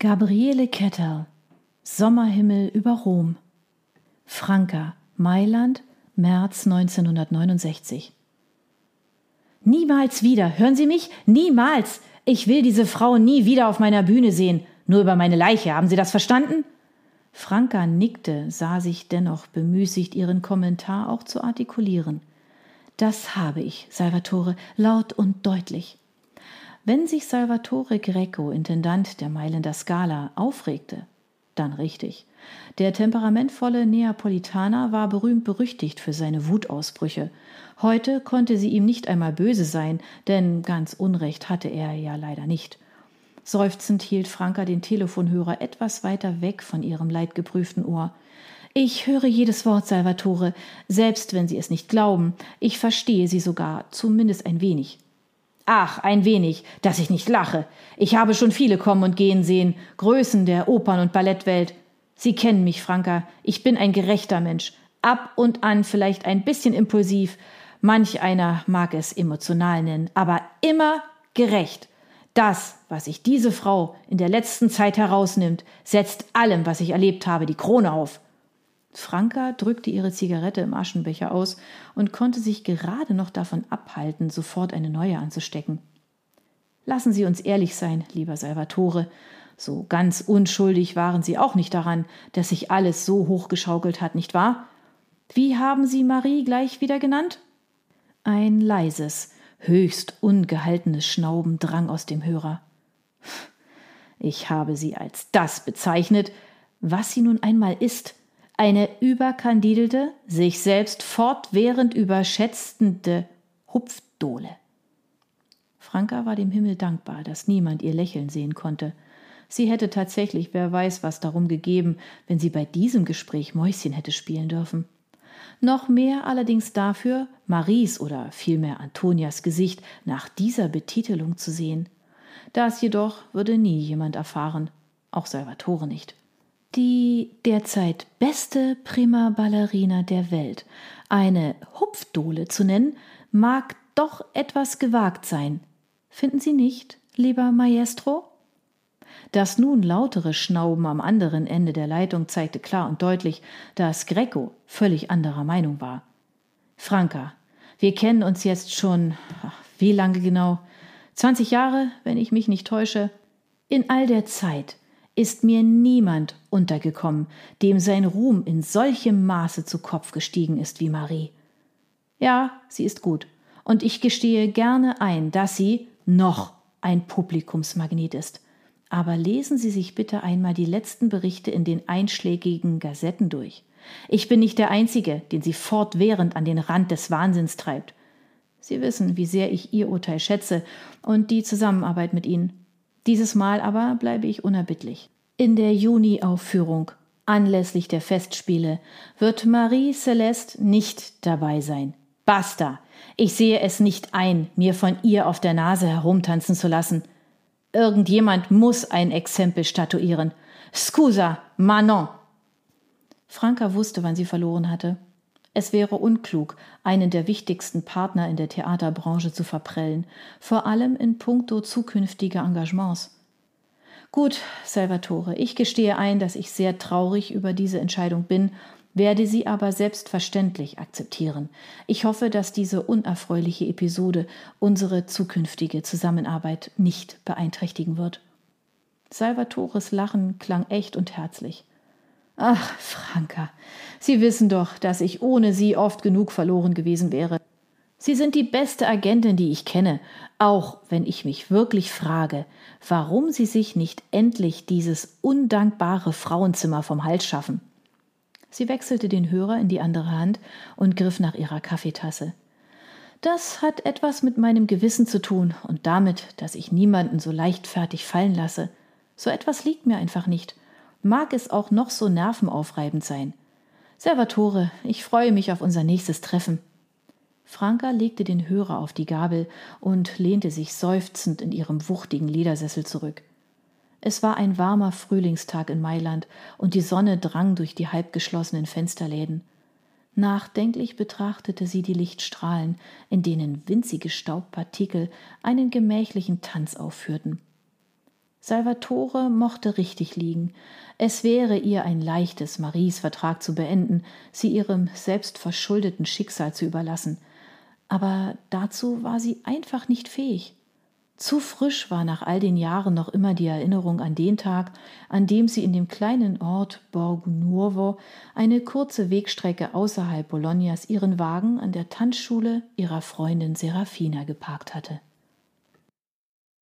Gabriele Kettel Sommerhimmel über Rom Franka Mailand März 1969 Niemals wieder, hören Sie mich? Niemals! Ich will diese Frau nie wieder auf meiner Bühne sehen. Nur über meine Leiche, haben Sie das verstanden? Franka nickte, sah sich dennoch bemüßigt, ihren Kommentar auch zu artikulieren. Das habe ich, Salvatore, laut und deutlich. Wenn sich Salvatore Greco, Intendant der Mailänder Scala, aufregte, dann richtig. Der temperamentvolle Neapolitaner war berühmt berüchtigt für seine Wutausbrüche. Heute konnte sie ihm nicht einmal böse sein, denn ganz Unrecht hatte er ja leider nicht. Seufzend hielt Franka den Telefonhörer etwas weiter weg von ihrem leidgeprüften Ohr. Ich höre jedes Wort, Salvatore, selbst wenn Sie es nicht glauben. Ich verstehe Sie sogar, zumindest ein wenig. Ach, ein wenig, dass ich nicht lache. Ich habe schon viele kommen und gehen sehen, Größen der Opern- und Ballettwelt. Sie kennen mich, Franka. Ich bin ein gerechter Mensch. Ab und an vielleicht ein bisschen impulsiv. Manch einer mag es emotional nennen, aber immer gerecht. Das, was sich diese Frau in der letzten Zeit herausnimmt, setzt allem, was ich erlebt habe, die Krone auf. Franka drückte ihre Zigarette im Aschenbecher aus und konnte sich gerade noch davon abhalten, sofort eine neue anzustecken. Lassen Sie uns ehrlich sein, lieber Salvatore. So ganz unschuldig waren Sie auch nicht daran, dass sich alles so hochgeschaukelt hat, nicht wahr? Wie haben Sie Marie gleich wieder genannt? Ein leises, höchst ungehaltenes Schnauben drang aus dem Hörer. Ich habe sie als das bezeichnet, was sie nun einmal ist, eine überkandidelte, sich selbst fortwährend überschätzende Hupfdohle. Franka war dem Himmel dankbar, dass niemand ihr Lächeln sehen konnte. Sie hätte tatsächlich, wer weiß, was darum gegeben, wenn sie bei diesem Gespräch Mäuschen hätte spielen dürfen. Noch mehr allerdings dafür, Maries oder vielmehr Antonias Gesicht nach dieser Betitelung zu sehen. Das jedoch würde nie jemand erfahren, auch Salvatore nicht die derzeit beste Prima Ballerina der Welt, eine Hupfdohle zu nennen, mag doch etwas gewagt sein. Finden Sie nicht, lieber Maestro? Das nun lautere Schnauben am anderen Ende der Leitung zeigte klar und deutlich, dass Greco völlig anderer Meinung war. Franka, wir kennen uns jetzt schon, wie lange genau? 20 Jahre, wenn ich mich nicht täusche. In all der Zeit ist mir niemand untergekommen, dem sein Ruhm in solchem Maße zu Kopf gestiegen ist wie Marie. Ja, sie ist gut, und ich gestehe gerne ein, dass sie noch ein Publikumsmagnet ist. Aber lesen Sie sich bitte einmal die letzten Berichte in den einschlägigen Gazetten durch. Ich bin nicht der Einzige, den sie fortwährend an den Rand des Wahnsinns treibt. Sie wissen, wie sehr ich Ihr Urteil schätze und die Zusammenarbeit mit Ihnen. Dieses Mal aber bleibe ich unerbittlich. In der Juni-Aufführung anlässlich der Festspiele wird Marie Celeste nicht dabei sein. Basta! Ich sehe es nicht ein, mir von ihr auf der Nase herumtanzen zu lassen. Irgendjemand muss ein Exempel statuieren. Scusa, Manon! Franka wusste, wann sie verloren hatte. Es wäre unklug, einen der wichtigsten Partner in der Theaterbranche zu verprellen, vor allem in puncto zukünftiger Engagements. Gut, Salvatore, ich gestehe ein, dass ich sehr traurig über diese Entscheidung bin, werde sie aber selbstverständlich akzeptieren. Ich hoffe, dass diese unerfreuliche Episode unsere zukünftige Zusammenarbeit nicht beeinträchtigen wird. Salvatores Lachen klang echt und herzlich. Ach, Franka, Sie wissen doch, dass ich ohne Sie oft genug verloren gewesen wäre. Sie sind die beste Agentin, die ich kenne, auch wenn ich mich wirklich frage, warum Sie sich nicht endlich dieses undankbare Frauenzimmer vom Hals schaffen. Sie wechselte den Hörer in die andere Hand und griff nach ihrer Kaffeetasse. Das hat etwas mit meinem Gewissen zu tun und damit, dass ich niemanden so leichtfertig fallen lasse. So etwas liegt mir einfach nicht mag es auch noch so nervenaufreibend sein. Salvatore, ich freue mich auf unser nächstes Treffen. Franka legte den Hörer auf die Gabel und lehnte sich seufzend in ihrem wuchtigen Ledersessel zurück. Es war ein warmer Frühlingstag in Mailand und die Sonne drang durch die halbgeschlossenen Fensterläden. Nachdenklich betrachtete sie die Lichtstrahlen, in denen winzige Staubpartikel einen gemächlichen Tanz aufführten. Salvatore mochte richtig liegen. Es wäre ihr ein leichtes, Maries Vertrag zu beenden, sie ihrem selbstverschuldeten Schicksal zu überlassen. Aber dazu war sie einfach nicht fähig. Zu frisch war nach all den Jahren noch immer die Erinnerung an den Tag, an dem sie in dem kleinen Ort Borgonuovo, eine kurze Wegstrecke außerhalb Bolognas, ihren Wagen an der Tanzschule ihrer Freundin Serafina geparkt hatte.